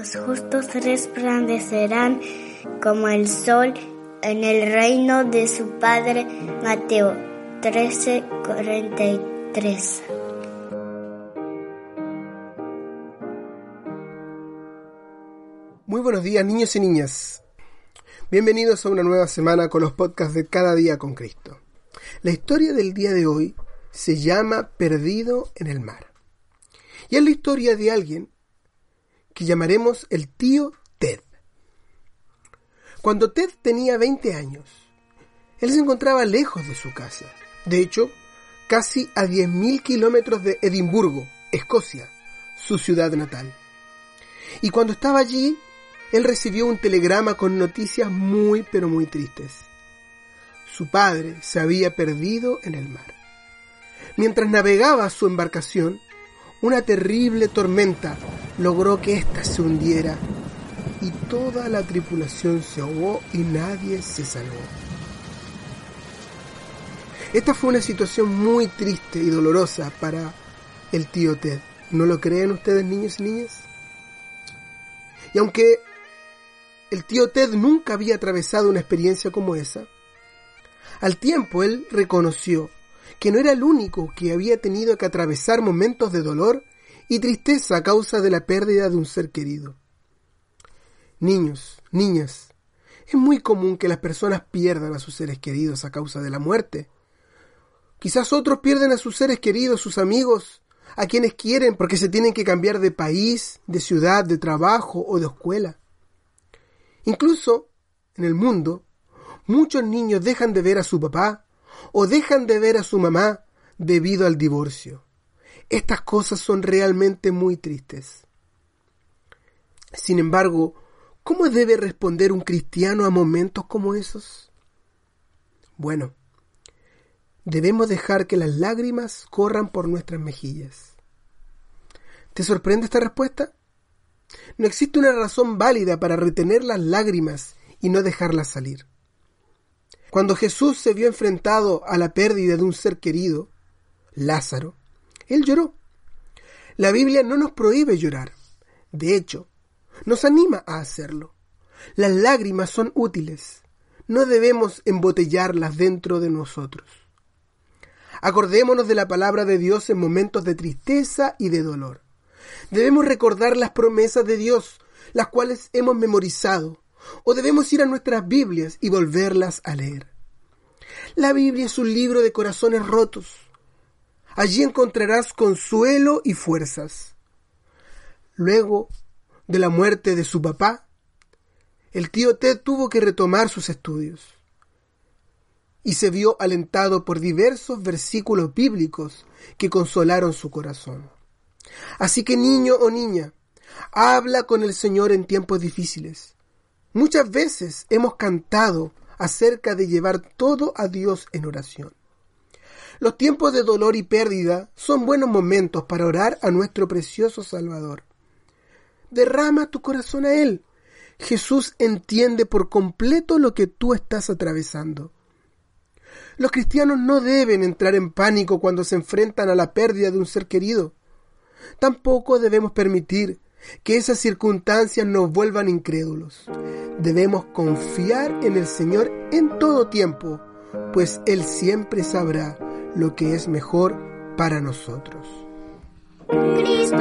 Los justos resplandecerán como el sol en el reino de su Padre. Mateo 13, 43. Muy buenos días niños y niñas. Bienvenidos a una nueva semana con los podcasts de Cada día con Cristo. La historia del día de hoy se llama Perdido en el mar. Y es la historia de alguien que llamaremos el tío Ted. Cuando Ted tenía 20 años, él se encontraba lejos de su casa. De hecho, casi a 10.000 kilómetros de Edimburgo, Escocia, su ciudad natal. Y cuando estaba allí, él recibió un telegrama con noticias muy pero muy tristes. Su padre se había perdido en el mar. Mientras navegaba su embarcación, una terrible tormenta logró que ésta se hundiera y toda la tripulación se ahogó y nadie se salvó. Esta fue una situación muy triste y dolorosa para el tío Ted. ¿No lo creen ustedes, niños y niñas? Y aunque el tío Ted nunca había atravesado una experiencia como esa. Al tiempo él reconoció que no era el único que había tenido que atravesar momentos de dolor y tristeza a causa de la pérdida de un ser querido. Niños, niñas, es muy común que las personas pierdan a sus seres queridos a causa de la muerte. Quizás otros pierden a sus seres queridos, sus amigos, a quienes quieren porque se tienen que cambiar de país, de ciudad, de trabajo o de escuela. Incluso en el mundo, muchos niños dejan de ver a su papá o dejan de ver a su mamá debido al divorcio. Estas cosas son realmente muy tristes. Sin embargo, ¿cómo debe responder un cristiano a momentos como esos? Bueno, debemos dejar que las lágrimas corran por nuestras mejillas. ¿Te sorprende esta respuesta? No existe una razón válida para retener las lágrimas y no dejarlas salir. Cuando Jesús se vio enfrentado a la pérdida de un ser querido, Lázaro, él lloró. La Biblia no nos prohíbe llorar. De hecho, nos anima a hacerlo. Las lágrimas son útiles. No debemos embotellarlas dentro de nosotros. Acordémonos de la palabra de Dios en momentos de tristeza y de dolor. Debemos recordar las promesas de Dios, las cuales hemos memorizado, o debemos ir a nuestras Biblias y volverlas a leer. La Biblia es un libro de corazones rotos. Allí encontrarás consuelo y fuerzas. Luego de la muerte de su papá, el tío Ted tuvo que retomar sus estudios y se vio alentado por diversos versículos bíblicos que consolaron su corazón. Así que niño o niña, habla con el Señor en tiempos difíciles. Muchas veces hemos cantado acerca de llevar todo a Dios en oración. Los tiempos de dolor y pérdida son buenos momentos para orar a nuestro precioso Salvador. Derrama tu corazón a Él. Jesús entiende por completo lo que tú estás atravesando. Los cristianos no deben entrar en pánico cuando se enfrentan a la pérdida de un ser querido. Tampoco debemos permitir que esas circunstancias nos vuelvan incrédulos. Debemos confiar en el Señor en todo tiempo, pues Él siempre sabrá lo que es mejor para nosotros. Cristo